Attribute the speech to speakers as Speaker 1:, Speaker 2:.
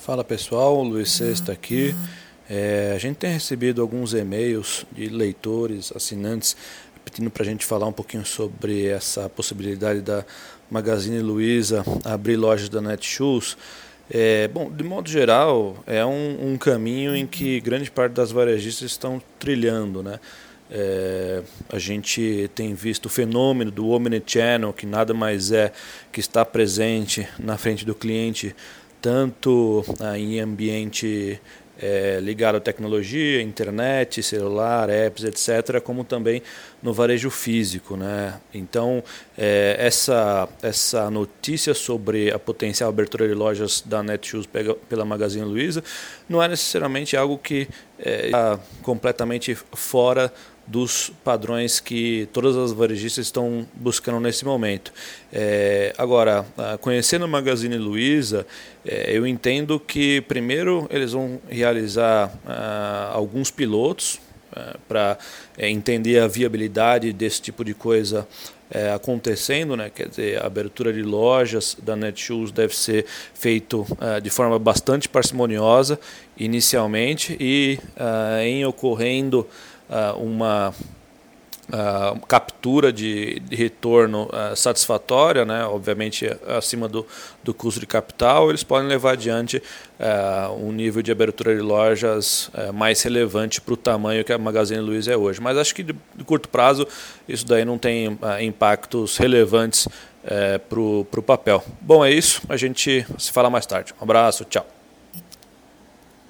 Speaker 1: Fala pessoal, Luiz Sexta aqui. É, a gente tem recebido alguns e-mails de leitores, assinantes, pedindo para a gente falar um pouquinho sobre essa possibilidade da Magazine Luiza abrir lojas da Netshoes. É, bom, de modo geral, é um, um, caminho em que grande parte das varejistas estão trilhando, né? É, a gente tem visto o fenômeno do Omnichannel, que nada mais é que estar presente na frente do cliente, tanto ah, em ambiente é, ligado à tecnologia, internet, celular, apps, etc., como também no varejo físico. Né? Então, é, essa, essa notícia sobre a potencial abertura de lojas da Netshoes pela Magazine Luiza não é necessariamente algo que é, está completamente fora dos padrões que todas as varejistas estão buscando nesse momento. É, agora, conhecendo a Magazine Luiza, é, eu entendo que primeiro eles vão realizar ah, alguns pilotos ah, para é, entender a viabilidade desse tipo de coisa é, acontecendo, né? quer dizer, a abertura de lojas da Netshoes deve ser feito de forma bastante parcimoniosa inicialmente e em ocorrendo uma uh, captura de, de retorno uh, satisfatória, né, obviamente acima do, do custo de capital, eles podem levar adiante um nível de abertura de lojas mais relevante para o tamanho que a Magazine Luiza é hoje. Mas acho que de, de curto prazo isso daí não tem impactos relevantes para o papel. Bom, é isso. A gente se fala mais tarde. Um abraço, tchau.